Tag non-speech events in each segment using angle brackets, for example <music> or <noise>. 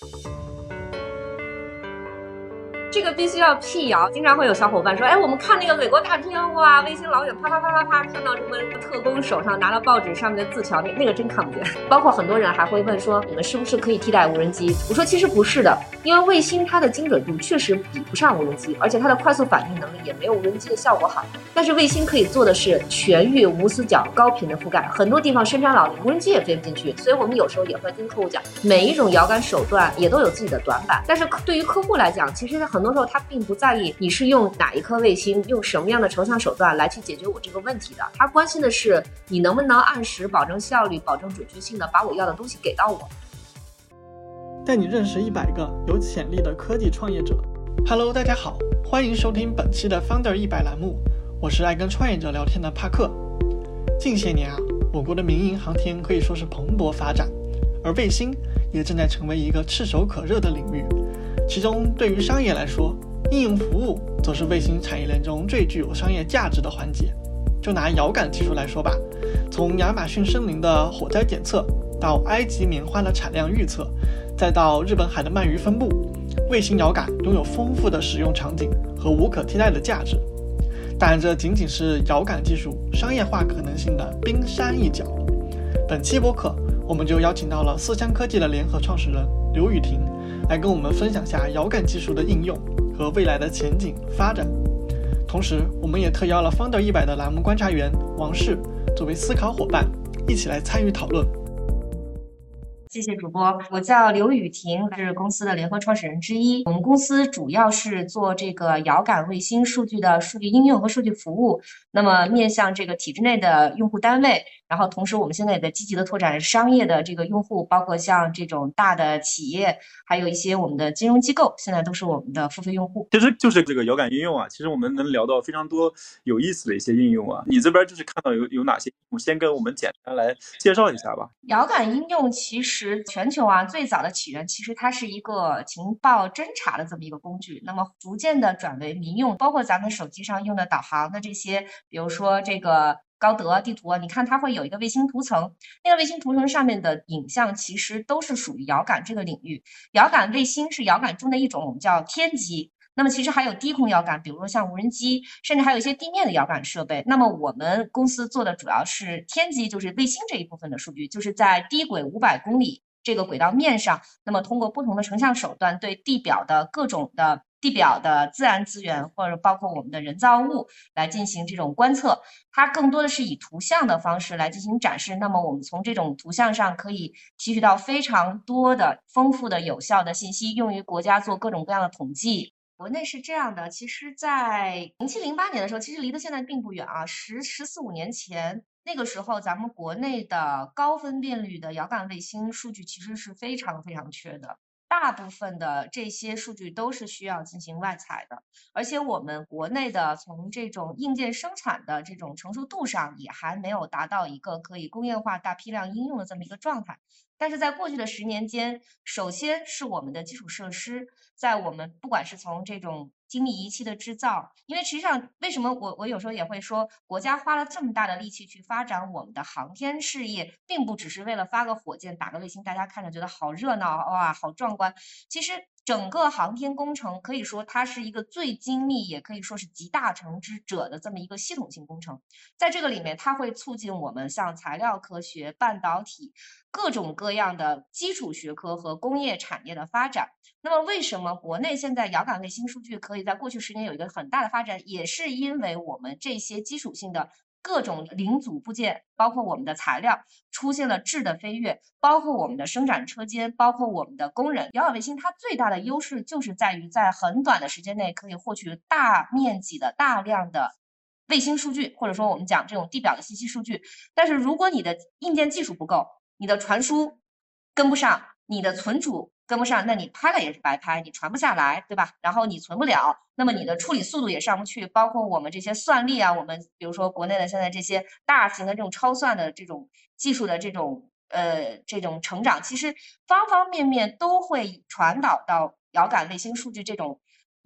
Thank you. 这个必须要辟谣。经常会有小伙伴说：“哎，我们看那个美国大片，哇，卫星老远啪啪啪啪啪，看到什么特工手上拿了报纸上面的字条，那那个真看不见。” <laughs> 包括很多人还会问说：“你们是不是可以替代无人机？”我说：“其实不是的，因为卫星它的精准度确实比不上无人机，而且它的快速反应能力也没有无人机的效果好。但是卫星可以做的是全域无死角、高频的覆盖，很多地方深山老林，无人机也飞不进去。所以我们有时候也会跟客户讲，每一种遥感手段也都有自己的短板。但是对于客户来讲，其实很多时候他并不在意你是用哪一颗卫星，用什么样的成像手段来去解决我这个问题的。他关心的是你能不能按时、保证效率、保证准确性的把我要的东西给到我。带你认识一百个有潜力的科技创业者。Hello，大家好，欢迎收听本期的 Founder 一百栏目，我是爱跟创业者聊天的帕克。近些年啊，我国的民营航天可以说是蓬勃发展，而卫星也正在成为一个炙手可热的领域。其中，对于商业来说，应用服务则是卫星产业链中最具有商业价值的环节。就拿遥感技术来说吧，从亚马逊森林的火灾检测，到埃及棉花的产量预测，再到日本海的鳗鱼分布，卫星遥感拥有丰富的使用场景和无可替代的价值。但，这仅仅是遥感技术商业化可能性的冰山一角。本期播客，我们就邀请到了思乡科技的联合创始人刘雨婷。来跟我们分享下遥感技术的应用和未来的前景发展。同时，我们也特邀了 Founder 一百的栏目观察员王氏作为思考伙伴，一起来参与讨论。谢谢主播，我叫刘雨婷，是公司的联合创始人之一。我们公司主要是做这个遥感卫星数据的数据应用和数据服务，那么面向这个体制内的用户单位。然后，同时我们现在也在积极的拓展商业的这个用户，包括像这种大的企业，还有一些我们的金融机构，现在都是我们的付费用户。其实就是这个遥感应用啊，其实我们能聊到非常多有意思的一些应用啊。你这边就是看到有有哪些？我先跟我们简单来介绍一下吧。遥感应用其实全球啊最早的起源，其实它是一个情报侦查的这么一个工具，那么逐渐的转为民用，包括咱们手机上用的导航的这些，比如说这个。高德地图啊，你看它会有一个卫星图层，那个卫星图层上面的影像其实都是属于遥感这个领域。遥感卫星是遥感中的一种，我们叫天基。那么其实还有低空遥感，比如说像无人机，甚至还有一些地面的遥感设备。那么我们公司做的主要是天基，就是卫星这一部分的数据，就是在低轨五百公里这个轨道面上，那么通过不同的成像手段对地表的各种的。地表的自然资源，或者包括我们的人造物来进行这种观测，它更多的是以图像的方式来进行展示。那么我们从这种图像上可以提取到非常多的丰富的有效的信息，用于国家做各种各样的统计。国内是这样的，其实，在零七零八年的时候，其实离得现在并不远啊，十十四五年前，那个时候咱们国内的高分辨率的遥感卫星数据其实是非常非常缺的。大部分的这些数据都是需要进行外采的，而且我们国内的从这种硬件生产的这种成熟度上，也还没有达到一个可以工业化大批量应用的这么一个状态。但是在过去的十年间，首先是我们的基础设施，在我们不管是从这种精密仪器的制造，因为实际上为什么我我有时候也会说，国家花了这么大的力气去发展我们的航天事业，并不只是为了发个火箭、打个卫星，大家看着觉得好热闹哇，好壮观。其实。整个航天工程可以说它是一个最精密，也可以说是集大成之者的这么一个系统性工程。在这个里面，它会促进我们像材料科学、半导体各种各样的基础学科和工业产业的发展。那么，为什么国内现在遥感卫星数据可以在过去十年有一个很大的发展，也是因为我们这些基础性的。各种零组部件，包括我们的材料，出现了质的飞跃，包括我们的生产车间，包括我们的工人。遥感卫星它最大的优势就是在于在很短的时间内可以获取大面积的大量的卫星数据，或者说我们讲这种地表的信息数据。但是如果你的硬件技术不够，你的传输跟不上，你的存储。跟不上，那你拍了也是白拍，你传不下来，对吧？然后你存不了，那么你的处理速度也上不去。包括我们这些算力啊，我们比如说国内的现在这些大型的这种超算的这种技术的这种呃这种成长，其实方方面面都会传导到遥感卫星数据这种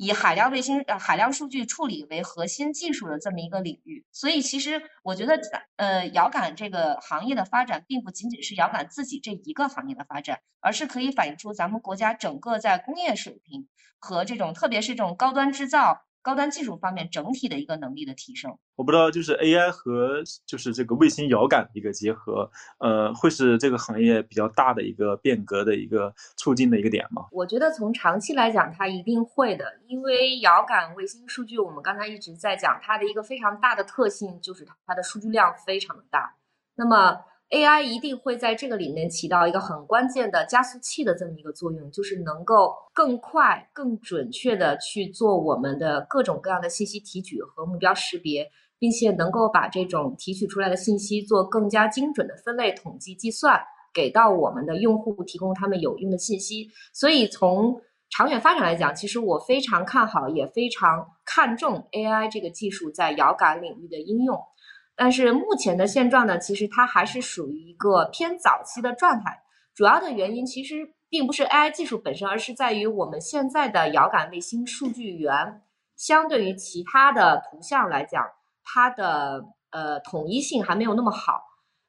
以海量卫星、呃海量数据处理为核心技术的这么一个领域。所以其实我觉得，呃，遥感这个行业的发展，并不仅仅是遥感自己这一个行业的发展，而是可以反映出咱们国家整个在工业水平和这种，特别是这种高端制造。高端技术方面整体的一个能力的提升，我不知道就是 AI 和就是这个卫星遥感的一个结合，呃，会是这个行业比较大的一个变革的一个促进的一个点吗？我觉得从长期来讲，它一定会的，因为遥感卫星数据，我们刚才一直在讲它的一个非常大的特性，就是它的数据量非常的大，那么。AI 一定会在这个里面起到一个很关键的加速器的这么一个作用，就是能够更快、更准确的去做我们的各种各样的信息提取和目标识别，并且能够把这种提取出来的信息做更加精准的分类、统计、计算，给到我们的用户提供他们有用的信息。所以从长远发展来讲，其实我非常看好，也非常看重 AI 这个技术在遥感领域的应用。但是目前的现状呢，其实它还是属于一个偏早期的状态。主要的原因其实并不是 AI 技术本身，而是在于我们现在的遥感卫星数据源，相对于其他的图像来讲，它的呃统一性还没有那么好。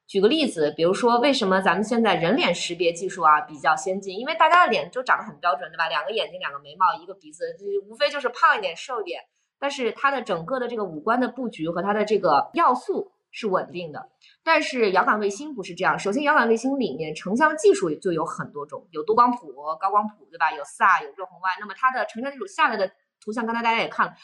举个例子，比如说为什么咱们现在人脸识别技术啊比较先进？因为大家的脸都长得很标准，对吧？两个眼睛，两个眉毛，一个鼻子，无非就是胖一点、瘦一点。但是它的整个的这个五官的布局和它的这个要素是稳定的，但是遥感卫星不是这样。首先，遥感卫星里面成像技术就有很多种，有多光谱、高光谱，对吧？有 SAR，有热红外。那么它的成像技术下来的图像，刚才大家也看了，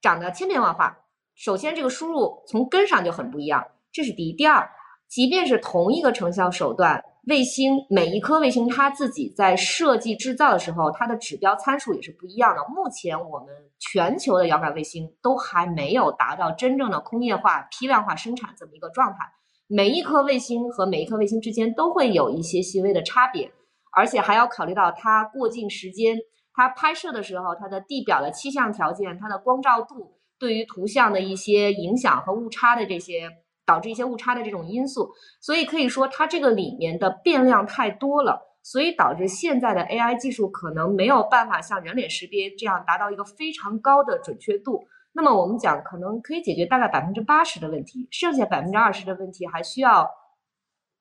长得千变万化。首先，这个输入从根上就很不一样，这是第一。第二，即便是同一个成像手段。卫星每一颗卫星，它自己在设计制造的时候，它的指标参数也是不一样的。目前我们全球的遥感卫星都还没有达到真正的工业化、批量化生产这么一个状态。每一颗卫星和每一颗卫星之间都会有一些细微的差别，而且还要考虑到它过境时间、它拍摄的时候它的地表的气象条件、它的光照度对于图像的一些影响和误差的这些。导致一些误差的这种因素，所以可以说它这个里面的变量太多了，所以导致现在的 AI 技术可能没有办法像人脸识别这样达到一个非常高的准确度。那么我们讲可能可以解决大概百分之八十的问题，剩下百分之二十的问题还需要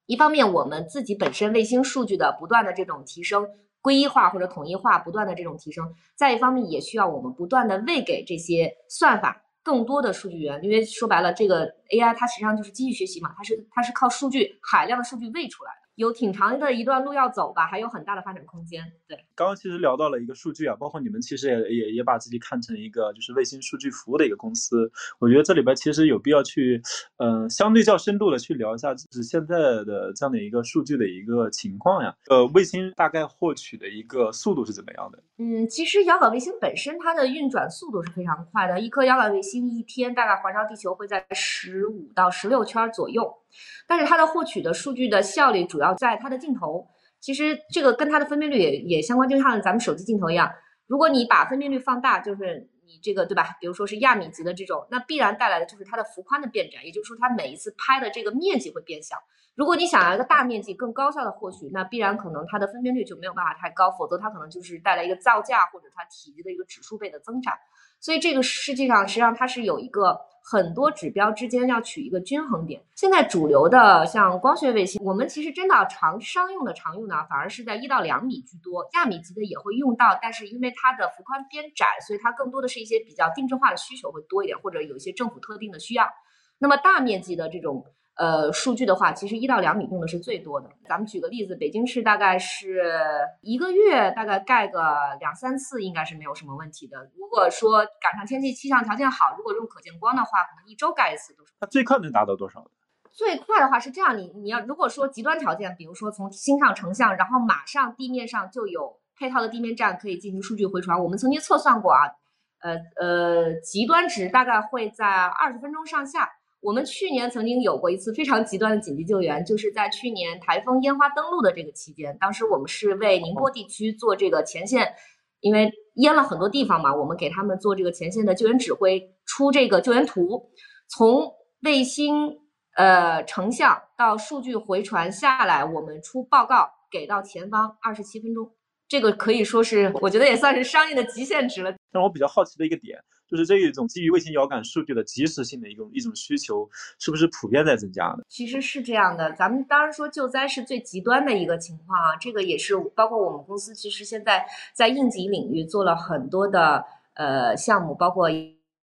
一方面我们自己本身卫星数据的不断的这种提升、归一化或者统一化不断的这种提升，再一方面也需要我们不断的喂给这些算法。更多的数据源，因为说白了，这个 AI 它实际上就是机器学习嘛，它是它是靠数据海量的数据喂出来的。有挺长的一段路要走吧，还有很大的发展空间。对，刚刚其实聊到了一个数据啊，包括你们其实也也也把自己看成一个就是卫星数据服务的一个公司。我觉得这里边其实有必要去，呃，相对较深度的去聊一下，就是现在的这样的一个数据的一个情况呀。呃，卫星大概获取的一个速度是怎么样的？嗯，其实遥感卫星本身它的运转速度是非常快的，一颗遥感卫星一天大概环绕地球会在十五到十六圈左右。但是它的获取的数据的效率主要然后在它的镜头，其实这个跟它的分辨率也也相关，就像咱们手机镜头一样，如果你把分辨率放大，就是你这个对吧？比如说是亚米级的这种，那必然带来的就是它的幅宽的变窄，也就是说它每一次拍的这个面积会变小。如果你想要一个大面积更高效的获取，那必然可能它的分辨率就没有办法太高，否则它可能就是带来一个造价或者它体积的一个指数倍的增长。所以这个实际上实际上它是有一个。很多指标之间要取一个均衡点。现在主流的像光学卫星，我们其实真的常商用的常用的反而是在一到两米居多，亚米级的也会用到，但是因为它的幅宽偏窄，所以它更多的是一些比较定制化的需求会多一点，或者有一些政府特定的需要。那么大面积的这种。呃，数据的话，其实一到两米用的是最多的。咱们举个例子，北京市大概是一个月大概盖个两三次，应该是没有什么问题的。如果说赶上天气气象条件好，如果用可见光的话，可能一周盖一次都是。它最快能达到多少？最快的话是这样，你你要如果说极端条件，比如说从星上成像，然后马上地面上就有配套的地面站可以进行数据回传。我们曾经测算过啊，呃呃，极端值大概会在二十分钟上下。我们去年曾经有过一次非常极端的紧急救援，就是在去年台风烟花登陆的这个期间，当时我们是为宁波地区做这个前线，因为淹了很多地方嘛，我们给他们做这个前线的救援指挥，出这个救援图，从卫星呃成像到数据回传下来，我们出报告给到前方二十七分钟，这个可以说是我觉得也算是商业的极限值了。但我比较好奇的一个点。就是这一种基于卫星遥感数据的及时性的一种一种需求，是不是普遍在增加呢？其实是这样的，咱们当然说救灾是最极端的一个情况啊，这个也是包括我们公司其实现在在应急领域做了很多的呃项目，包括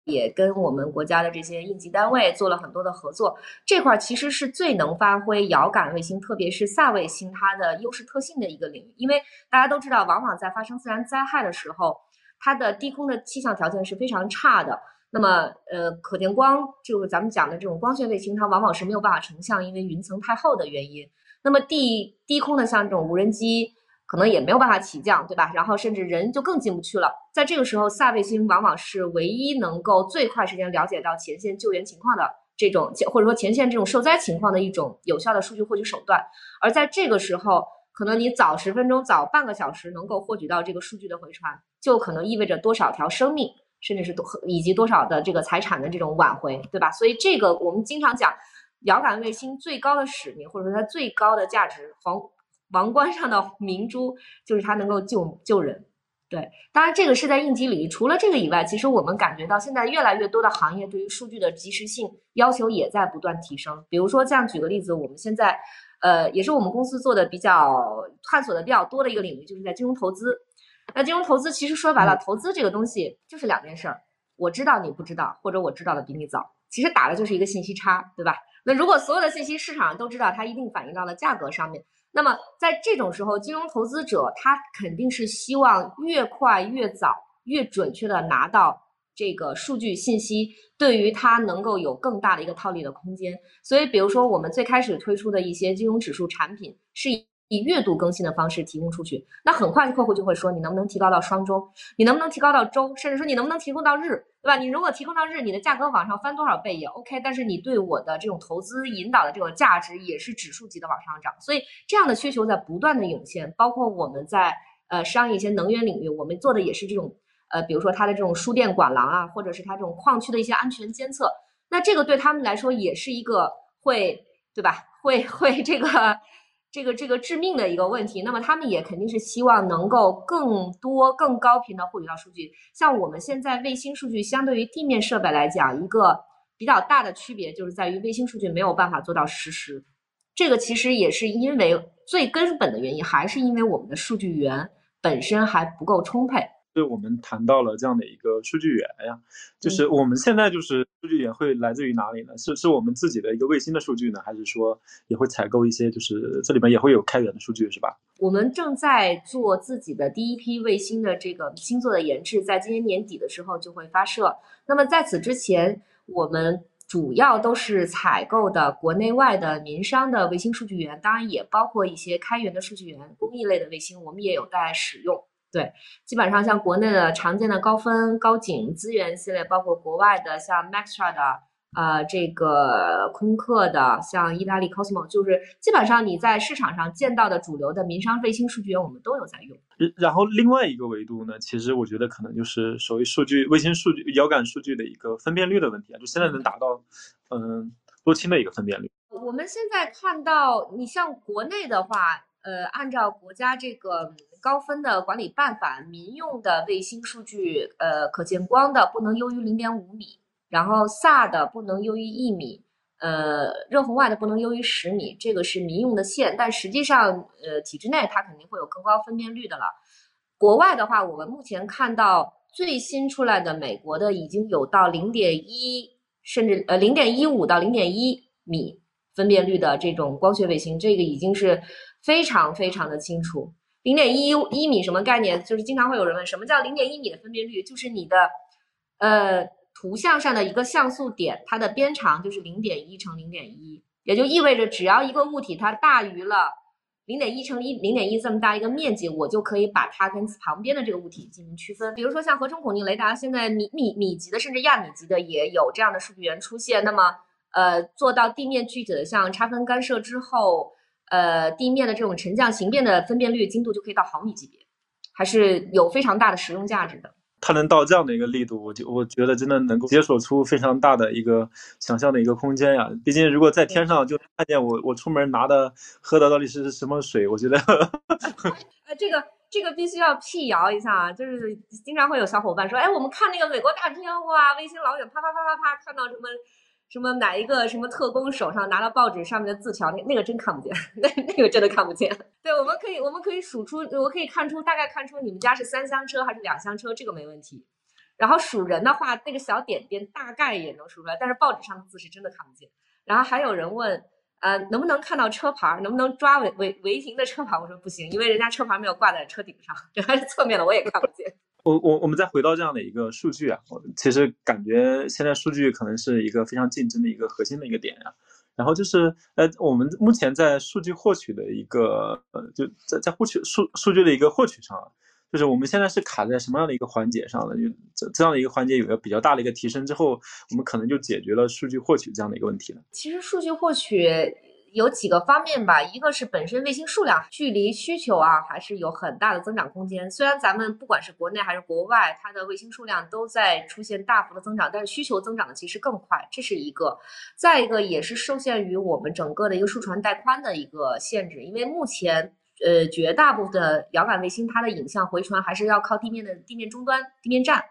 也跟我们国家的这些应急单位做了很多的合作，这块其实是最能发挥遥感卫星，特别是萨卫星它的优势特性的一个领域，因为大家都知道，往往在发生自然灾害的时候。它的低空的气象条件是非常差的，那么呃，可见光就是咱们讲的这种光学卫星，它往往是没有办法成像，因为云层太厚的原因。那么地低空的像这种无人机，可能也没有办法起降，对吧？然后甚至人就更进不去了。在这个时候，萨卫星往往是唯一能够最快时间了解到前线救援情况的这种，或者说前线这种受灾情况的一种有效的数据获取手段。而在这个时候，可能你早十分钟、早半个小时能够获取到这个数据的回传。就可能意味着多少条生命，甚至是多以及多少的这个财产的这种挽回，对吧？所以这个我们经常讲，遥感卫星最高的使命，或者说它最高的价值，皇王冠上的 <laughs> 明珠，就是它能够救救人。对，当然这个是在应急领域。除了这个以外，其实我们感觉到现在越来越多的行业对于数据的及时性要求也在不断提升。比如说，这样举个例子，我们现在呃，也是我们公司做的比较探索的比较多的一个领域，就是在金融投资。那金融投资其实说白了，投资这个东西就是两件事儿，我知道你不知道，或者我知道的比你早，其实打的就是一个信息差，对吧？那如果所有的信息市场上都知道，它一定反映到了价格上面。那么在这种时候，金融投资者他肯定是希望越快、越早、越准确的拿到这个数据信息，对于他能够有更大的一个套利的空间。所以，比如说我们最开始推出的一些金融指数产品是。以月度更新的方式提供出去，那很快客户就会说你能不能提高到双周，你能不能提高到周，甚至说你能不能提供到日，对吧？你如果提供到日，你的价格往上翻多少倍也 OK，但是你对我的这种投资引导的这种价值也是指数级的往上涨，所以这样的需求在不断的涌现。包括我们在呃商业一些能源领域，我们做的也是这种呃，比如说它的这种输电管廊啊，或者是它这种矿区的一些安全监测，那这个对他们来说也是一个会，对吧？会会这个。这个这个致命的一个问题，那么他们也肯定是希望能够更多更高频的获取到数据。像我们现在卫星数据相对于地面设备来讲，一个比较大的区别就是在于卫星数据没有办法做到实时。这个其实也是因为最根本的原因，还是因为我们的数据源本身还不够充沛。对我们谈到了这样的一个数据源呀，就是我们现在就是数据源会来自于哪里呢？是是我们自己的一个卫星的数据呢，还是说也会采购一些，就是这里面也会有开源的数据，是吧？我们正在做自己的第一批卫星的这个星座的研制，在今年年底的时候就会发射。那么在此之前，我们主要都是采购的国内外的民商的卫星数据源，当然也包括一些开源的数据源，公益类的卫星，我们也有在使用。对，基本上像国内的常见的高分、高景资源系列，包括国外的像 Maxtra 的，呃，这个空客的，像意大利 Cosmo，就是基本上你在市场上见到的主流的民商卫星数据源，我们都有在用。然后另外一个维度呢，其实我觉得可能就是所谓数据卫星数据遥感数据的一个分辨率的问题啊，就现在能达到嗯多清的一个分辨率。我们现在看到，你像国内的话，呃，按照国家这个。高分的管理办法，民用的卫星数据，呃，可见光的不能优于零点五米，然后萨的不能优于一米，呃，热红外的不能优于十米，这个是民用的线，但实际上，呃，体制内它肯定会有更高分辨率的了。国外的话，我们目前看到最新出来的美国的已经有到零点一，甚至呃零点一五到零点一米分辨率的这种光学卫星，这个已经是非常非常的清楚。零点一一米什么概念？就是经常会有人问，什么叫零点一米的分辨率？就是你的，呃，图像上的一个像素点，它的边长就是零点一乘零点一，也就意味着只要一个物体它大于了零点一乘一零点一这么大一个面积，我就可以把它跟旁边的这个物体进行区分。比如说像合成孔径雷达，现在米米米级的甚至亚米级的也有这样的数据源出现。那么，呃，做到地面具体的像差分干涉之后。呃，地面的这种沉降形变的分辨率精度就可以到毫米级别，还是有非常大的实用价值的。它能到这样的一个力度，我就我觉得真的能够解锁出非常大的一个想象的一个空间呀。毕竟如果在天上就看见我我出门拿的喝的到底是什么水，我觉得。<laughs> 呃，这个。这个必须要辟谣一下啊，就是经常会有小伙伴说，哎，我们看那个美国大片，哇，卫星老远啪啪啪啪啪看到什么什么哪一个什么特工手上拿了报纸上面的字条，那那个真看不见，那那个真的看不见。对，我们可以我们可以数出，我可以看出大概看出你们家是三厢车还是两厢车，这个没问题。然后数人的话，那个小点点大概也能数出来，但是报纸上的字是真的看不见。然后还有人问。呃，能不能看到车牌？能不能抓违违违停的车牌？我说不行，因为人家车牌没有挂在车顶上，<laughs> 这还是侧面的，我也看不见。我我我们再回到这样的一个数据啊，我其实感觉现在数据可能是一个非常竞争的一个核心的一个点呀。然后就是，呃，我们目前在数据获取的一个，呃，就在在获取数数据的一个获取上。就是我们现在是卡在什么样的一个环节上呢？就这这样的一个环节有个比较大的一个提升之后，我们可能就解决了数据获取这样的一个问题了。其实数据获取有几个方面吧，一个是本身卫星数量距离需求啊，还是有很大的增长空间。虽然咱们不管是国内还是国外，它的卫星数量都在出现大幅的增长，但是需求增长的其实更快，这是一个。再一个也是受限于我们整个的一个数传带宽的一个限制，因为目前。呃，绝大部分的遥感卫星，它的影像回传还是要靠地面的地面终端、地面站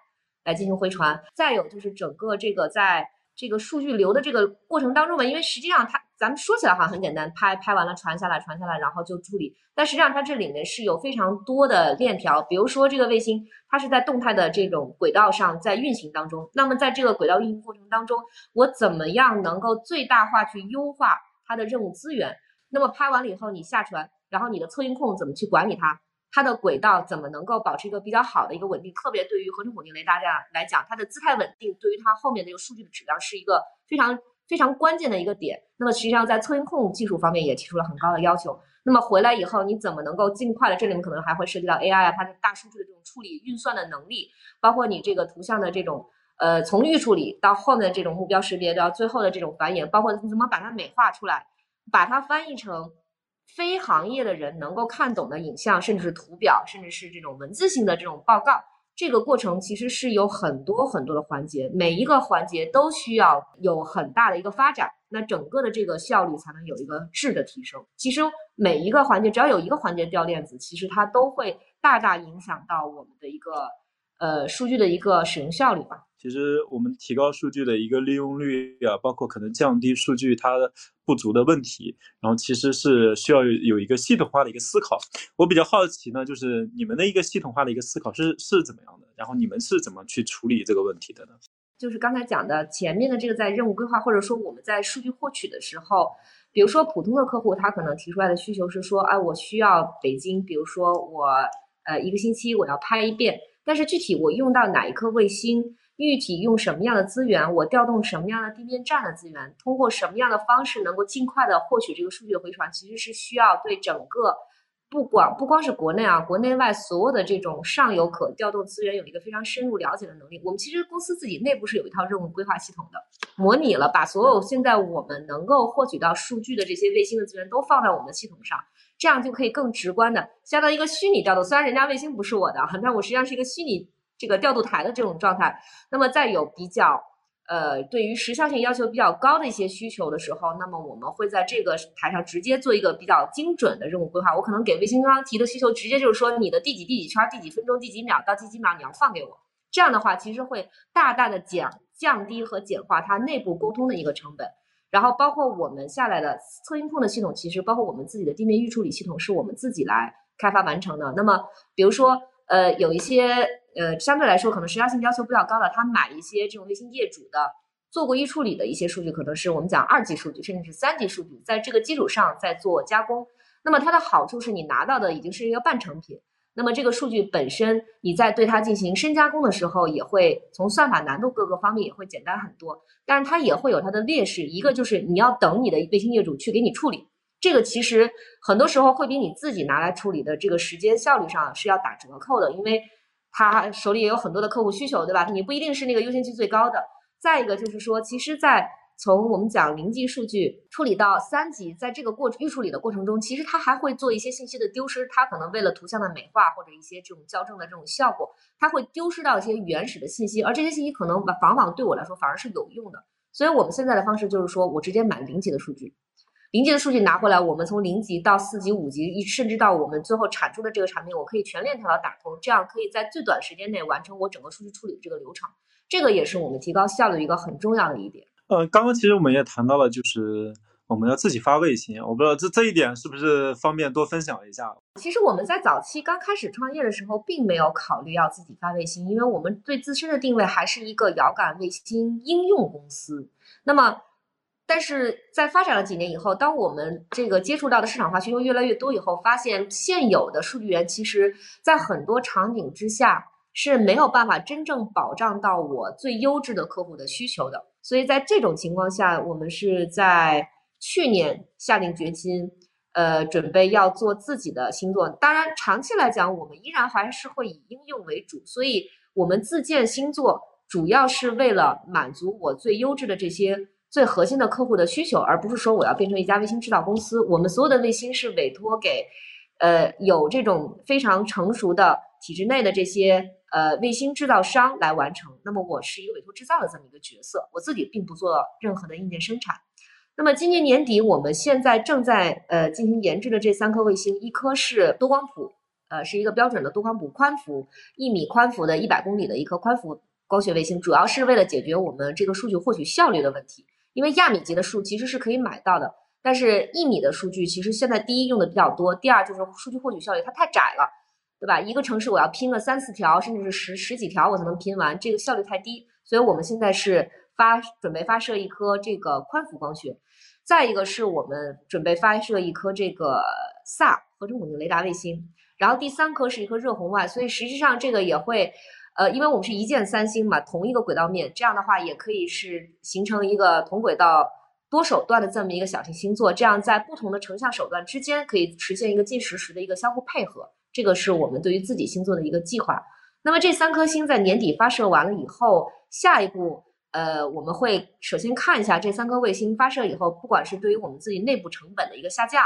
来进行回传。再有就是整个这个在这个数据流的这个过程当中嘛，因为实际上它咱们说起来好像很简单，拍拍完了传下来，传下来然后就处理。但实际上它这里面是有非常多的链条，比如说这个卫星它是在动态的这种轨道上在运行当中，那么在这个轨道运行过程当中，我怎么样能够最大化去优化它的任务资源？那么拍完了以后你下传。然后你的测音控怎么去管理它？它的轨道怎么能够保持一个比较好的一个稳定？特别对于合成稳定雷达家来讲，它的姿态稳定对于它后面的一个数据的质量是一个非常非常关键的一个点。那么实际上在测音控技术方面也提出了很高的要求。那么回来以后你怎么能够尽快的？这里面可能还会涉及到 AI 啊，它的大数据的这种处理运算的能力，包括你这个图像的这种呃从预处理到后面的这种目标识别到最后的这种繁衍，包括你怎么把它美化出来，把它翻译成。非行业的人能够看懂的影像，甚至是图表，甚至是这种文字性的这种报告，这个过程其实是有很多很多的环节，每一个环节都需要有很大的一个发展，那整个的这个效率才能有一个质的提升。其实每一个环节，只要有一个环节掉链子，其实它都会大大影响到我们的一个呃数据的一个使用效率吧。其实我们提高数据的一个利用率啊，包括可能降低数据它不足的问题，然后其实是需要有一个系统化的一个思考。我比较好奇呢，就是你们的一个系统化的一个思考是是怎么样的？然后你们是怎么去处理这个问题的呢？就是刚才讲的前面的这个在任务规划或者说我们在数据获取的时候，比如说普通的客户他可能提出来的需求是说，哎，我需要北京，比如说我呃一个星期我要拍一遍，但是具体我用到哪一颗卫星？具体用什么样的资源，我调动什么样的地面站的资源，通过什么样的方式能够尽快的获取这个数据回传，其实是需要对整个不光不光是国内啊，国内外所有的这种上游可调动资源有一个非常深入了解的能力。我们其实公司自己内部是有一套任务规划系统的，模拟了把所有现在我们能够获取到数据的这些卫星的资源都放在我们的系统上，这样就可以更直观的相当于一个虚拟调动。虽然人家卫星不是我的，但我实际上是一个虚拟。这个调度台的这种状态，那么在有比较呃对于时效性要求比较高的一些需求的时候，那么我们会在这个台上直接做一个比较精准的任务规划。我可能给卫星方提的需求，直接就是说你的第几第几圈、第几分钟、第几秒到第几秒你要放给我。这样的话，其实会大大的减降低和简化它内部沟通的一个成本。然后包括我们下来的测音控的系统，其实包括我们自己的地面预处理系统，是我们自己来开发完成的。那么比如说呃有一些。呃，相对来说可能时效性要求比较高的，他买一些这种卫星业主的做过预处理的一些数据，可能是我们讲二级数据，甚至是三级数据，在这个基础上再做加工。那么它的好处是你拿到的已经是一个半成品。那么这个数据本身，你在对它进行深加工的时候，也会从算法难度各个方面也会简单很多。但是它也会有它的劣势，一个就是你要等你的卫星业主去给你处理，这个其实很多时候会比你自己拿来处理的这个时间效率上是要打折扣的，因为。他手里也有很多的客户需求，对吧？你不一定是那个优先级最高的。再一个就是说，其实，在从我们讲零级数据处理到三级，在这个过预处理的过程中，其实它还会做一些信息的丢失。它可能为了图像的美化或者一些这种校正的这种效果，它会丢失到一些原始的信息，而这些信息可能往往对我来说反而是有用的。所以我们现在的方式就是说我直接买零级的数据。零级的数据拿回来，我们从零级到四级、五级，一甚至到我们最后产出的这个产品，我可以全链条的打通，这样可以在最短时间内完成我整个数据处理的这个流程。这个也是我们提高效率一个很重要的一点。呃，刚刚其实我们也谈到了，就是我们要自己发卫星，我不知道这这一点是不是方便多分享一下。其实我们在早期刚开始创业的时候，并没有考虑要自己发卫星，因为我们对自身的定位还是一个遥感卫星应用公司。那么但是在发展了几年以后，当我们这个接触到的市场化需求越来越多以后，发现现有的数据源其实在很多场景之下是没有办法真正保障到我最优质的客户的需求的。所以在这种情况下，我们是在去年下定决心，呃，准备要做自己的星座。当然，长期来讲，我们依然还是会以应用为主。所以，我们自建星座主要是为了满足我最优质的这些。最核心的客户的需求，而不是说我要变成一家卫星制造公司。我们所有的卫星是委托给，呃，有这种非常成熟的体制内的这些呃卫星制造商来完成。那么我是一个委托制造的这么一个角色，我自己并不做任何的硬件生产。那么今年年底，我们现在正在呃进行研制的这三颗卫星，一颗是多光谱，呃，是一个标准的多光谱宽幅，一米宽幅的一百公里的一颗宽幅光学卫星，主要是为了解决我们这个数据获取效率的问题。因为亚米级的数其实是可以买到的，但是一米的数据其实现在第一用的比较多，第二就是数据获取效率它太窄了，对吧？一个城市我要拼个三四条，甚至是十十几条我才能拼完，这个效率太低。所以我们现在是发准备发射一颗这个宽幅光学，再一个是我们准备发射一颗这个萨合成稳定雷达卫星，然后第三颗是一颗热红外，所以实际上这个也会。呃，因为我们是一箭三星嘛，同一个轨道面，这样的话也可以是形成一个同轨道多手段的这么一个小型星座，这样在不同的成像手段之间可以实现一个近实时的一个相互配合，这个是我们对于自己星座的一个计划。那么这三颗星在年底发射完了以后，下一步，呃，我们会首先看一下这三颗卫星发射以后，不管是对于我们自己内部成本的一个下降。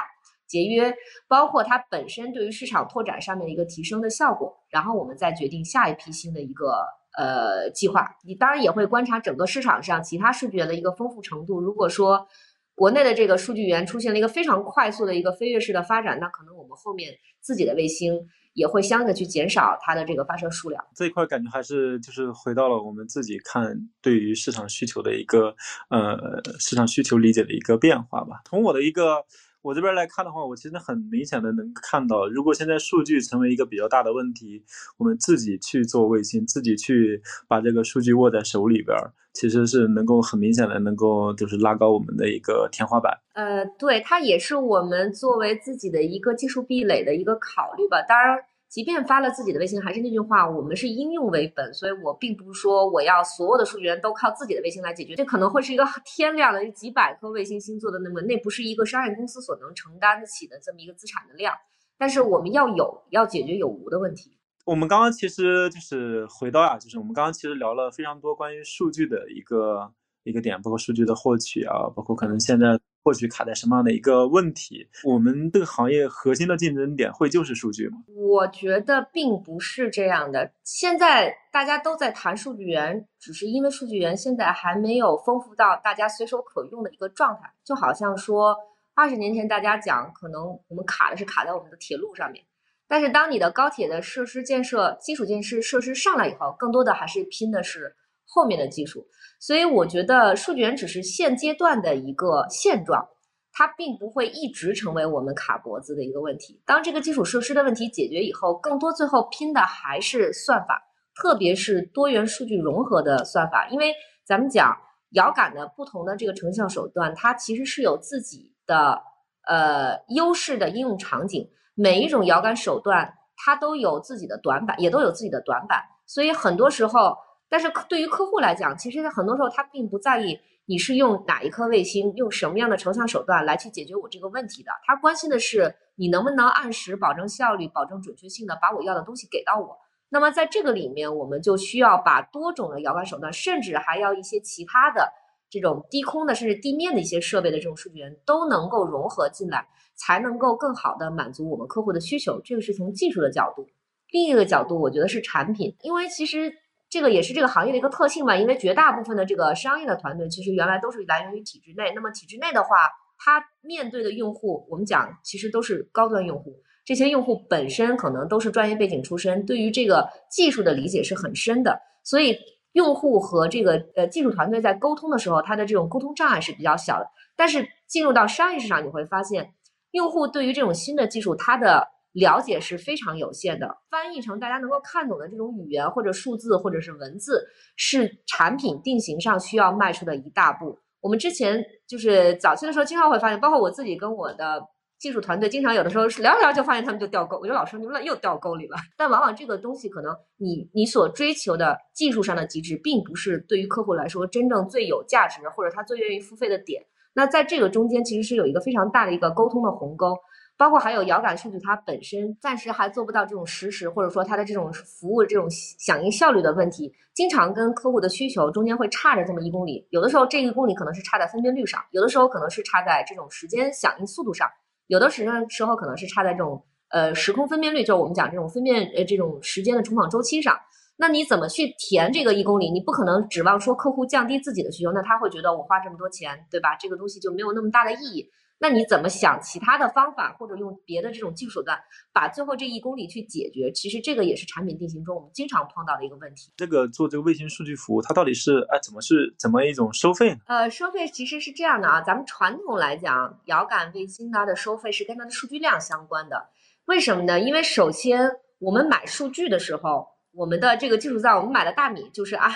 节约，包括它本身对于市场拓展上面一个提升的效果，然后我们再决定下一批新的一个呃计划。你当然也会观察整个市场上其他数据源的一个丰富程度。如果说国内的这个数据源出现了一个非常快速的一个飞跃式的发展，那可能我们后面自己的卫星也会相应的去减少它的这个发射数量。这一块感觉还是就是回到了我们自己看对于市场需求的一个呃市场需求理解的一个变化吧。从我的一个。我这边来看的话，我其实很明显的能看到，如果现在数据成为一个比较大的问题，我们自己去做卫星，自己去把这个数据握在手里边，其实是能够很明显的能够就是拉高我们的一个天花板。呃，对，它也是我们作为自己的一个技术壁垒的一个考虑吧。当然。即便发了自己的卫星，还是那句话，我们是应用为本，所以我并不是说我要所有的数据源都靠自己的卫星来解决，这可能会是一个天量的几百颗卫星星座的那么，那不是一个商业公司所能承担得起的这么一个资产的量。但是我们要有要解决有无的问题。我们刚刚其实就是回到啊，就是我们刚刚其实聊了非常多关于数据的一个一个点，包括数据的获取啊，包括可能现在。或许卡在什么样的一个问题？我们这个行业核心的竞争点会就是数据吗？我觉得并不是这样的。现在大家都在谈数据源，只是因为数据源现在还没有丰富到大家随手可用的一个状态。就好像说，二十年前大家讲，可能我们卡的是卡在我们的铁路上面，但是当你的高铁的设施建设、基础建设设施上来以后，更多的还是拼的是后面的技术。所以我觉得数据源只是现阶段的一个现状，它并不会一直成为我们卡脖子的一个问题。当这个基础设施的问题解决以后，更多最后拼的还是算法，特别是多元数据融合的算法。因为咱们讲遥感的不同的这个成像手段，它其实是有自己的呃优势的应用场景。每一种遥感手段它都有自己的短板，也都有自己的短板。所以很多时候。但是对于客户来讲，其实很多时候他并不在意你是用哪一颗卫星，用什么样的成像手段来去解决我这个问题的。他关心的是你能不能按时保证效率、保证准确性的把我要的东西给到我。那么在这个里面，我们就需要把多种的遥感手段，甚至还要一些其他的这种低空的，甚至地面的一些设备的这种数据源都能够融合进来，才能够更好的满足我们客户的需求。这个是从技术的角度。另一个角度，我觉得是产品，因为其实。这个也是这个行业的一个特性吧，因为绝大部分的这个商业的团队其实原来都是来源于体制内。那么体制内的话，它面对的用户，我们讲其实都是高端用户，这些用户本身可能都是专业背景出身，对于这个技术的理解是很深的，所以用户和这个呃技术团队在沟通的时候，它的这种沟通障碍是比较小的。但是进入到商业市场，你会发现，用户对于这种新的技术，它的了解是非常有限的。翻译成大家能够看懂的这种语言或者数字或者是文字，是产品定型上需要迈出的一大步。我们之前就是早期的时候，经常会发现，包括我自己跟我的技术团队，经常有的时候聊着聊就发现他们就掉沟，我就老说你们俩又掉沟里了。但往往这个东西可能你你所追求的技术上的极致，并不是对于客户来说真正最有价值或者他最愿意付费的点。那在这个中间其实是有一个非常大的一个沟通的鸿沟。包括还有遥感数据，它本身暂时还做不到这种实时，或者说它的这种服务这种响应效率的问题，经常跟客户的需求中间会差着这么一公里。有的时候这一公里可能是差在分辨率上，有的时候可能是差在这种时间响应速度上，有的时间时候可能是差在这种呃时空分辨率，就是我们讲这种分辨呃这种时间的重访周期上。那你怎么去填这个一公里？你不可能指望说客户降低自己的需求，那他会觉得我花这么多钱，对吧？这个东西就没有那么大的意义。那你怎么想其他的方法，或者用别的这种技术手段，把最后这一公里去解决？其实这个也是产品定型中我们经常碰到的一个问题。这个做这个卫星数据服务，它到底是哎怎么是怎么一种收费呢？呃，收费其实是这样的啊，咱们传统来讲，遥感卫星它的收费是跟它的数据量相关的。为什么呢？因为首先我们买数据的时候，我们的这个技术在我们买的大米就是按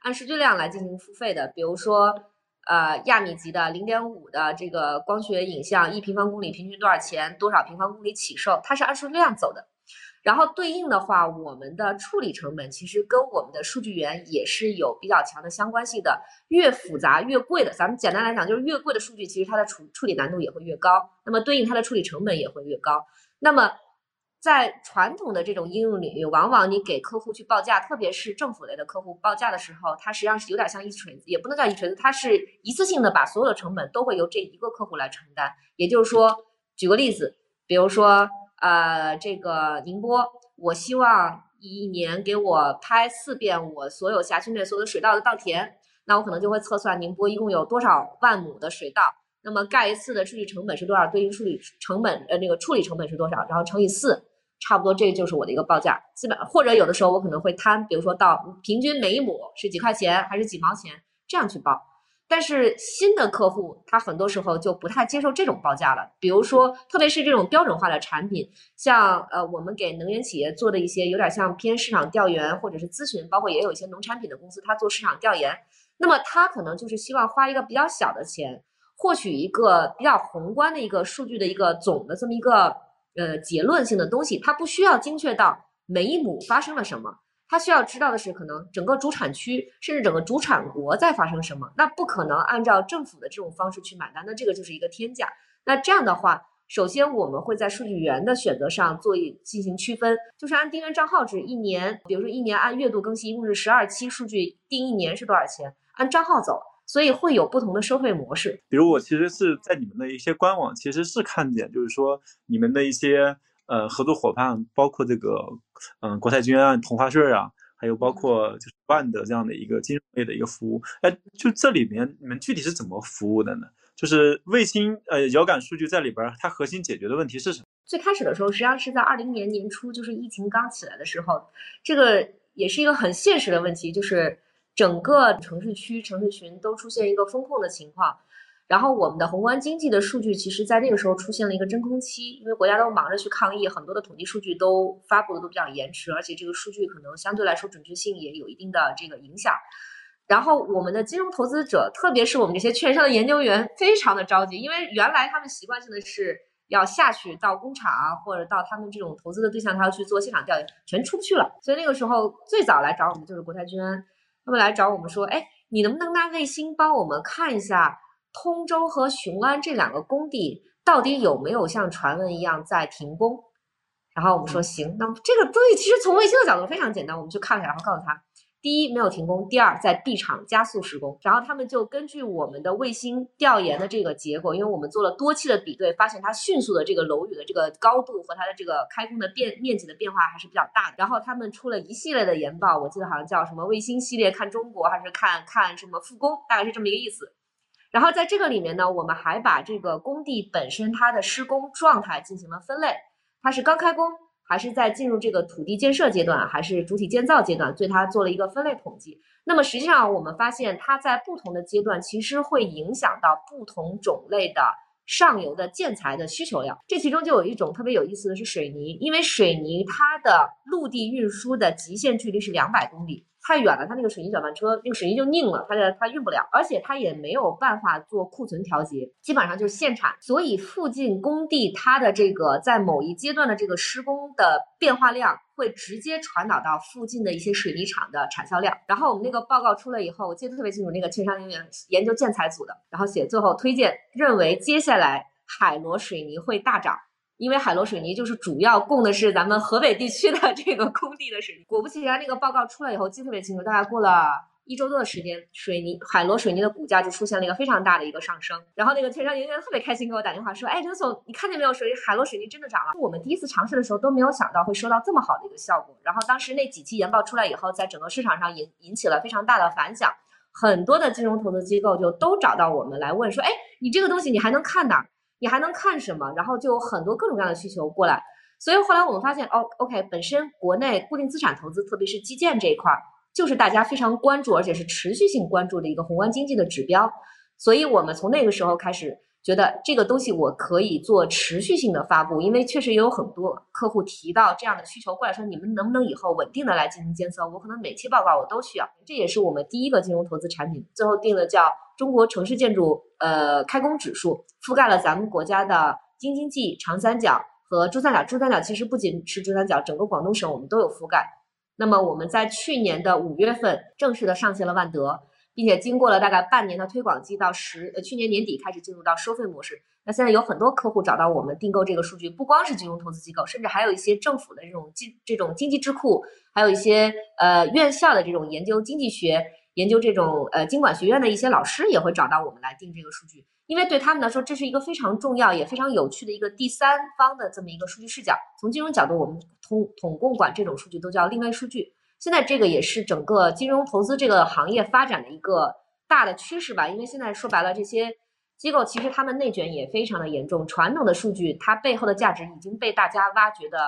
按数据量来进行付费的，比如说。呃，亚米级的零点五的这个光学影像，一平方公里平均多少钱？多少平方公里起售？它是按数量走的。然后对应的话，我们的处理成本其实跟我们的数据源也是有比较强的相关性的。越复杂越贵的，咱们简单来讲就是越贵的数据，其实它的处处理难度也会越高，那么对应它的处理成本也会越高。那么在传统的这种应用领域，往往你给客户去报价，特别是政府类的客户报价的时候，它实际上是有点像一锤子，也不能叫一锤子，它是一次性的把所有的成本都会由这一个客户来承担。也就是说，举个例子，比如说，呃，这个宁波，我希望一年给我拍四遍我所有辖区内所有的水稻的稻田，那我可能就会测算宁波一共有多少万亩的水稻，那么盖一次的数据成本是多少，对应处理成本，呃，那个处理成本是多少，然后乘以四。差不多，这就是我的一个报价。基本或者有的时候我可能会摊，比如说到平均每一亩是几块钱还是几毛钱这样去报。但是新的客户他很多时候就不太接受这种报价了。比如说，特别是这种标准化的产品，像呃我们给能源企业做的一些有点像偏市场调研或者是咨询，包括也有一些农产品的公司，他做市场调研，那么他可能就是希望花一个比较小的钱，获取一个比较宏观的一个数据的一个总的这么一个。呃，结论性的东西，它不需要精确到每一亩发生了什么，它需要知道的是，可能整个主产区甚至整个主产国在发生什么。那不可能按照政府的这种方式去买单，那这个就是一个天价。那这样的话，首先我们会在数据源的选择上做一进行区分，就是按订阅账号制，一年，比如说一年按月度更新，一共是十二期数据，定一年是多少钱？按账号走。所以会有不同的收费模式。比如我其实是在你们的一些官网，其实是看见，就是说你们的一些呃合作伙伴，包括这个嗯国泰君安、同花顺啊，还有包括就是万的这样的一个金融类的一个服务。哎，就这里面你们具体是怎么服务的呢？就是卫星呃遥感数据在里边，它核心解决的问题是什么？最开始的时候，实际上是在二零年年初，就是疫情刚起来的时候，这个也是一个很现实的问题，就是。整个城市区、城市群都出现一个风控的情况，然后我们的宏观经济的数据，其实在那个时候出现了一个真空期，因为国家都忙着去抗疫，很多的统计数据都发布的都比较延迟，而且这个数据可能相对来说准确性也有一定的这个影响。然后我们的金融投资者，特别是我们这些券商的研究员，非常的着急，因为原来他们习惯性的是要下去到工厂啊，或者到他们这种投资的对象，他要去做现场调研，全出不去了。所以那个时候最早来找我们就是国泰君安。他们来找我们说：“哎，你能不能拿卫星帮我们看一下通州和雄安这两个工地到底有没有像传闻一样在停工？”然后我们说：“行。”那这个东西其实从卫星的角度非常简单，我们去看一下，然后告诉他。第一没有停工，第二在 B 厂加速施工，然后他们就根据我们的卫星调研的这个结果，因为我们做了多期的比对，发现它迅速的这个楼宇的这个高度和它的这个开工的变面积的变化还是比较大的。然后他们出了一系列的研报，我记得好像叫什么卫星系列看中国，还是看看什么复工，大概是这么一个意思。然后在这个里面呢，我们还把这个工地本身它的施工状态进行了分类，它是刚开工，还是在进入这个土地建设阶段，还是主体建造阶段，对它做了一个分类统计。那么实际上我们发现，它在不同的阶段，其实会影响到不同种类的上游的建材的需求量。这其中就有一种特别有意思的是水泥，因为水泥它的陆地运输的极限距离是两百公里。太远了，它那个水泥搅拌车那个水泥就拧了，它的它运不了，而且它也没有办法做库存调节，基本上就是现产。所以附近工地它的这个在某一阶段的这个施工的变化量会直接传导到附近的一些水泥厂的产销量。然后我们那个报告出来以后，我记得特别清楚，那个券商人员研究建材组的，然后写最后推荐认为接下来海螺水泥会大涨。因为海螺水泥就是主要供的是咱们河北地区的 <laughs> 这个工地的水泥。果不其然，那个报告出来以后，记特别清楚。大概过了一周多的时间，水泥海螺水泥的股价就出现了一个非常大的一个上升。然后那个券商人员特别开心给我打电话说：“哎，刘总，你看见没有？水海螺水泥真的涨了。我们第一次尝试的时候都没有想到会收到这么好的一个效果。然后当时那几期研报出来以后，在整个市场上引引起了非常大的反响，很多的金融投资机构就都找到我们来问说：哎，你这个东西你还能看哪？”你还能看什么？然后就有很多各种各样的需求过来，所以后来我们发现，哦，OK，本身国内固定资产投资，特别是基建这一块，就是大家非常关注，而且是持续性关注的一个宏观经济的指标。所以我们从那个时候开始，觉得这个东西我可以做持续性的发布，因为确实也有很多客户提到这样的需求过来，说你们能不能以后稳定的来进行监测？我可能每期报告我都需要。这也是我们第一个金融投资产品，最后定的叫。中国城市建筑呃开工指数覆盖了咱们国家的京津冀、长三角和珠三角。珠三角其实不仅是珠三角，整个广东省我们都有覆盖。那么我们在去年的五月份正式的上线了万德，并且经过了大概半年的推广期，到十呃去年年底开始进入到收费模式。那现在有很多客户找到我们订购这个数据，不光是金融投资机构，甚至还有一些政府的这种经这种经济智库，还有一些呃院校的这种研究经济学。研究这种呃经管学院的一些老师也会找到我们来定这个数据，因为对他们来说，这是一个非常重要也非常有趣的一个第三方的这么一个数据视角。从金融角度，我们统统共管这种数据都叫另类数据。现在这个也是整个金融投资这个行业发展的一个大的趋势吧。因为现在说白了，这些机构其实他们内卷也非常的严重，传统的数据它背后的价值已经被大家挖掘的。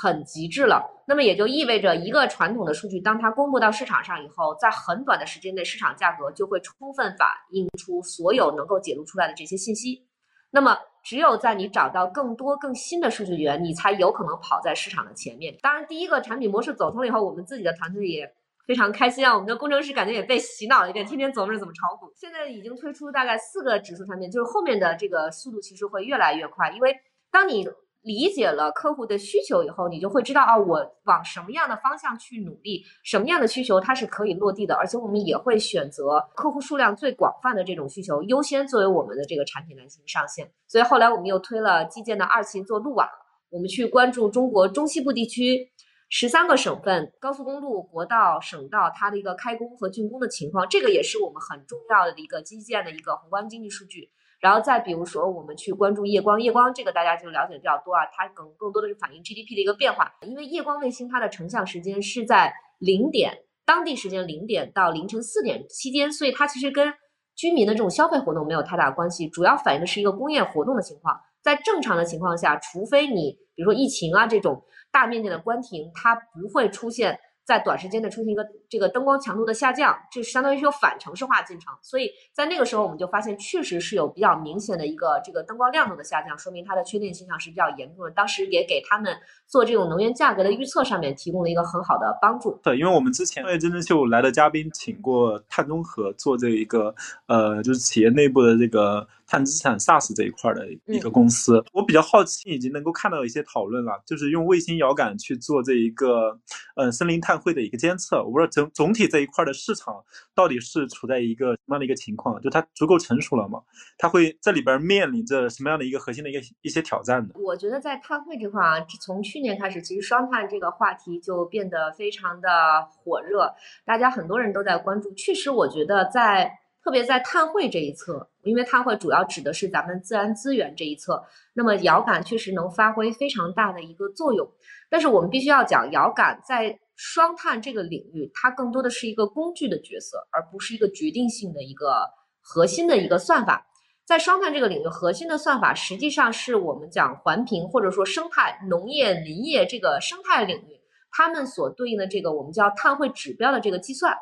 很极致了，那么也就意味着一个传统的数据，当它公布到市场上以后，在很短的时间内，市场价格就会充分反映出所有能够解读出来的这些信息。那么，只有在你找到更多更新的数据源，你才有可能跑在市场的前面。当然，第一个产品模式走通了以后，我们自己的团队也非常开心啊，我们的工程师感觉也被洗脑了一遍，天天琢磨着怎么炒股。现在已经推出大概四个指数产品，就是后面的这个速度其实会越来越快，因为当你。理解了客户的需求以后，你就会知道啊，我往什么样的方向去努力，什么样的需求它是可以落地的，而且我们也会选择客户数量最广泛的这种需求优先作为我们的这个产品来进行上线。所以后来我们又推了基建的二期做路网，我们去关注中国中西部地区十三个省份高速公路、国道、省道它的一个开工和竣工的情况，这个也是我们很重要的一个基建的一个宏观经济数据。然后再比如说，我们去关注夜光，夜光这个大家就了解的比较多啊，它更更多的是反映 GDP 的一个变化，因为夜光卫星它的成像时间是在零点当地时间零点到凌晨四点期间，所以它其实跟居民的这种消费活动没有太大关系，主要反映的是一个工业活动的情况。在正常的情况下，除非你比如说疫情啊这种大面积的关停，它不会出现。在短时间内出现一个这个灯光强度的下降，这相当于是有反城市化进程，所以在那个时候我们就发现确实是有比较明显的一个这个灯光亮度的下降，说明它的缺电现象是比较严重的。当时也给他们做这种能源价格的预测上面提供了一个很好的帮助。对，因为我们之前创业真真秀来的嘉宾请过碳中和做这一个呃，就是企业内部的这个。碳资产 SaaS 这一块的一个公司，我比较好奇，已经能够看到一些讨论了，就是用卫星遥感去做这一个，呃，森林碳汇的一个监测。我不知道整总体这一块的市场到底是处在一个什么样的一个情况，就它足够成熟了吗？它会这里边面临着什么样的一个核心的一个一些挑战呢？我觉得在碳汇这块啊，从去年开始，其实双碳这个话题就变得非常的火热，大家很多人都在关注。确实，我觉得在。特别在碳汇这一侧，因为碳汇主要指的是咱们自然资源这一侧，那么遥感确实能发挥非常大的一个作用。但是我们必须要讲，遥感在双碳这个领域，它更多的是一个工具的角色，而不是一个决定性的一个核心的一个算法。在双碳这个领域，核心的算法实际上是我们讲环评或者说生态农业林业这个生态领域，他们所对应的这个我们叫碳汇指标的这个计算，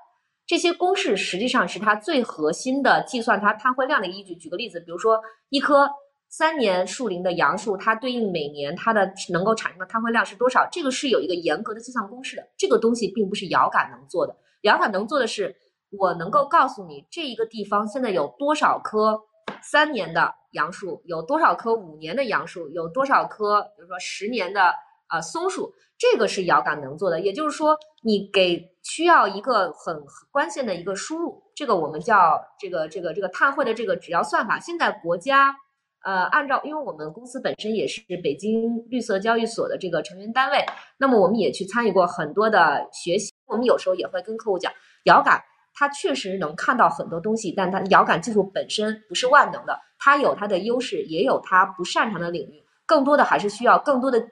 这些公式实际上是它最核心的计算它碳汇量的依据。举个例子，比如说一棵三年树龄的杨树，它对应每年它的能够产生的碳汇量是多少？这个是有一个严格的计算公式的。这个东西并不是遥感能做的，遥感能做的是我能够告诉你这一个地方现在有多少棵。三年的杨树有多少棵？五年的杨树有多少棵？比如说十年的啊松树，这个是遥感能做的。也就是说，你给需要一个很关键的一个输入，这个我们叫这个这个这个碳汇的这个指标算法。现在国家呃按照，因为我们公司本身也是北京绿色交易所的这个成员单位，那么我们也去参与过很多的学习。我们有时候也会跟客户讲遥感。它确实能看到很多东西，但它遥感技术本身不是万能的，它有它的优势，也有它不擅长的领域，更多的还是需要更多的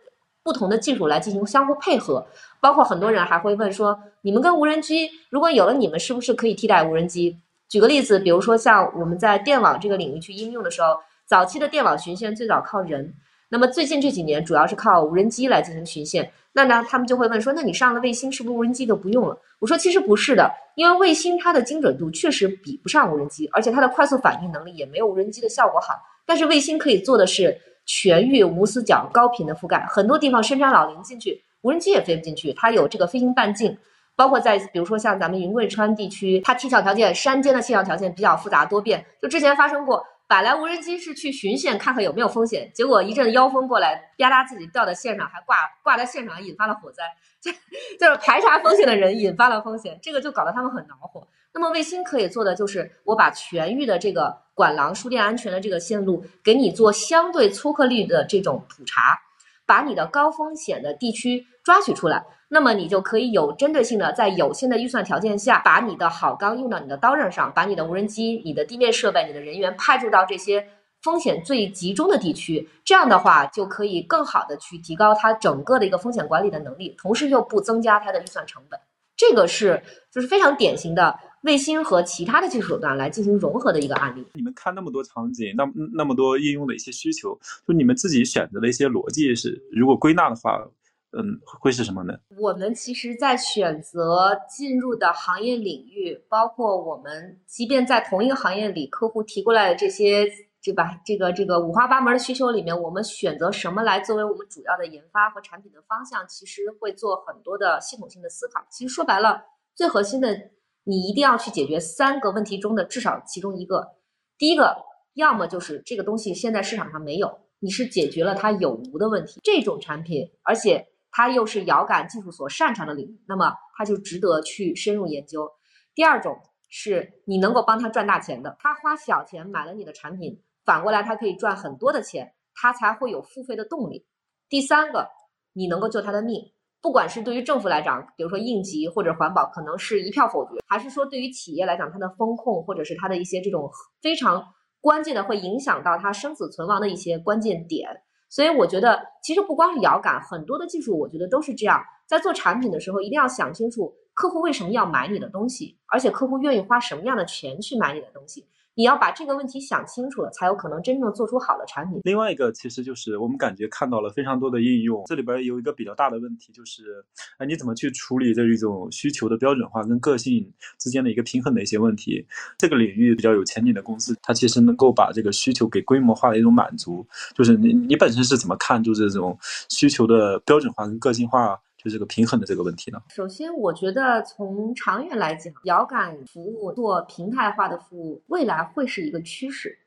不同的技术来进行相互配合。包括很多人还会问说，你们跟无人机如果有了你们，是不是可以替代无人机？举个例子，比如说像我们在电网这个领域去应用的时候，早期的电网巡线最早靠人，那么最近这几年主要是靠无人机来进行巡线。那呢，他们就会问说，那你上了卫星是不是无人机就不用了？我说其实不是的，因为卫星它的精准度确实比不上无人机，而且它的快速反应能力也没有无人机的效果好。但是卫星可以做的是全域无死角、高频的覆盖，很多地方深山老林进去，无人机也飞不进去。它有这个飞行半径，包括在比如说像咱们云贵川地区，它气象条件山间的气象条件比较复杂多变，就之前发生过。本来无人机是去巡线看看有没有风险，结果一阵妖风过来，吧嗒自己掉在线上，还挂挂在线上，引发了火灾。就 <laughs> 就是排查风险的人引发了风险，这个就搞得他们很恼火。那么卫星可以做的就是，我把全域的这个管廊输电安全的这个线路给你做相对粗颗粒的这种普查，把你的高风险的地区抓取出来。那么你就可以有针对性的在有限的预算条件下，把你的好钢用到你的刀刃上，把你的无人机、你的地面设备、你的人员派驻到这些风险最集中的地区。这样的话，就可以更好的去提高它整个的一个风险管理的能力，同时又不增加它的预算成本。这个是就是非常典型的卫星和其他的技术手段来进行融合的一个案例。你们看那么多场景，那那么多应用的一些需求，就你们自己选择的一些逻辑是，如果归纳的话。嗯，会是什么呢？我们其实，在选择进入的行业领域，包括我们，即便在同一个行业里，客户提过来的这些，对吧？这个这个五花八门的需求里面，我们选择什么来作为我们主要的研发和产品的方向，其实会做很多的系统性的思考。其实说白了，最核心的，你一定要去解决三个问题中的至少其中一个。第一个，要么就是这个东西现在市场上没有，你是解决了它有无的问题，这种产品，而且。它又是遥感技术所擅长的领域，那么它就值得去深入研究。第二种是你能够帮他赚大钱的，他花小钱买了你的产品，反过来他可以赚很多的钱，他才会有付费的动力。第三个，你能够救他的命，不管是对于政府来讲，比如说应急或者环保，可能是一票否决，还是说对于企业来讲，它的风控或者是它的一些这种非常关键的，会影响到它生死存亡的一些关键点。所以我觉得，其实不光是遥感，很多的技术，我觉得都是这样。在做产品的时候，一定要想清楚客户为什么要买你的东西，而且客户愿意花什么样的钱去买你的东西。你要把这个问题想清楚了，才有可能真正做出好的产品。另外一个，其实就是我们感觉看到了非常多的应用，这里边有一个比较大的问题，就是哎，你怎么去处理这一种需求的标准化跟个性之间的一个平衡的一些问题？这个领域比较有前景的公司，它其实能够把这个需求给规模化的一种满足。就是你你本身是怎么看，就这种需求的标准化跟个性化？就这个平衡的这个问题呢？首先，我觉得从长远来讲，遥感服务做平台化的服务，未来会是一个趋势。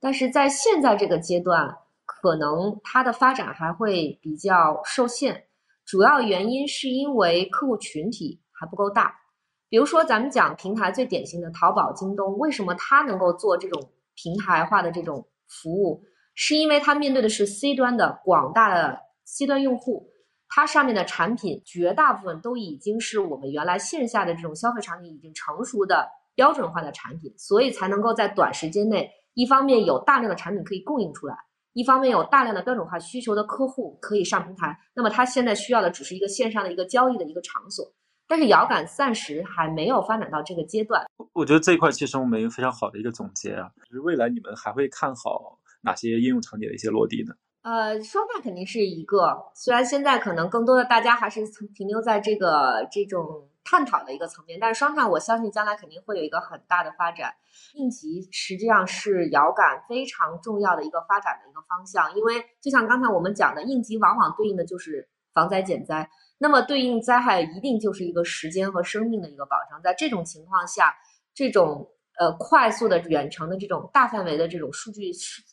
但是在现在这个阶段，可能它的发展还会比较受限。主要原因是因为客户群体还不够大。比如说，咱们讲平台最典型的淘宝、京东，为什么它能够做这种平台化的这种服务？是因为它面对的是 C 端的广大的 C 端用户。它上面的产品绝大部分都已经是我们原来线下的这种消费场景已经成熟的标准化的产品，所以才能够在短时间内，一方面有大量的产品可以供应出来，一方面有大量的标准化需求的客户可以上平台。那么它现在需要的只是一个线上的一个交易的一个场所。但是遥感暂时还没有发展到这个阶段。我觉得这一块其实我们有非常好的一个总结啊，就是未来你们还会看好哪些应用场景的一些落地呢？呃，双碳肯定是一个，虽然现在可能更多的大家还是停留在这个这种探讨的一个层面，但是双碳我相信将来肯定会有一个很大的发展。应急实际上是遥感非常重要的一个发展的一个方向，因为就像刚才我们讲的，应急往往对应的就是防灾减灾。那么对应灾害一定就是一个时间和生命的一个保障，在这种情况下，这种呃快速的远程的这种大范围的这种数据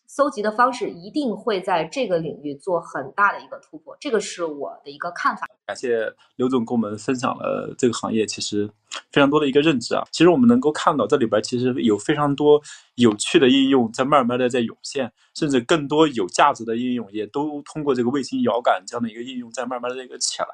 搜集的方式，一定会在这个领域做很大的一个突破，这个是我的一个看法。感谢刘总跟我们分享了这个行业其实非常多的一个认知啊。其实我们能够看到这里边其实有非常多有趣的应用在慢慢的在涌现，甚至更多有价值的应用也都通过这个卫星遥感这样的一个应用在慢慢的一个起来。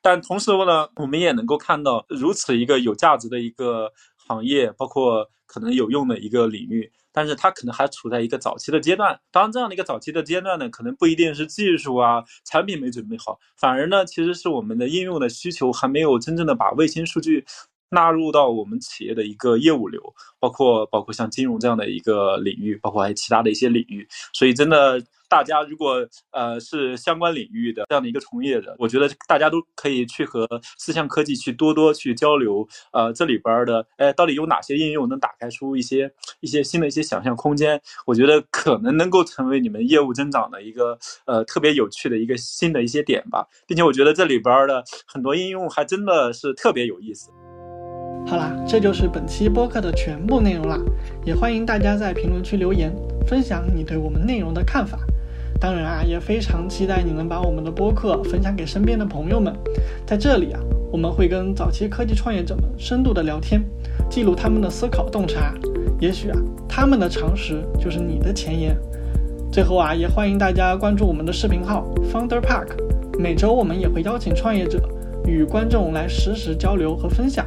但同时呢，我们也能够看到如此一个有价值的一个行业，包括可能有用的一个领域。但是它可能还处在一个早期的阶段，当然这样的一个早期的阶段呢，可能不一定是技术啊、产品没准备好，反而呢，其实是我们的应用的需求还没有真正的把卫星数据纳入到我们企业的一个业务流，包括包括像金融这样的一个领域，包括还有其他的一些领域，所以真的。大家如果呃是相关领域的这样的一个从业者，我觉得大家都可以去和思象科技去多多去交流。呃，这里边的哎，到底有哪些应用能打开出一些一些新的一些想象空间？我觉得可能能够成为你们业务增长的一个呃特别有趣的一个新的一些点吧。并且我觉得这里边的很多应用还真的是特别有意思。好啦，这就是本期播客的全部内容啦，也欢迎大家在评论区留言，分享你对我们内容的看法。当然啊，也非常期待你能把我们的播客分享给身边的朋友们。在这里啊，我们会跟早期科技创业者们深度的聊天，记录他们的思考洞察。也许啊，他们的常识就是你的前沿。最后啊，也欢迎大家关注我们的视频号 Founder Park。每周我们也会邀请创业者与观众来实时交流和分享。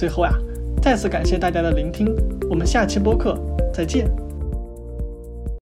最后呀，再次感谢大家的聆听，我们下期播客再见。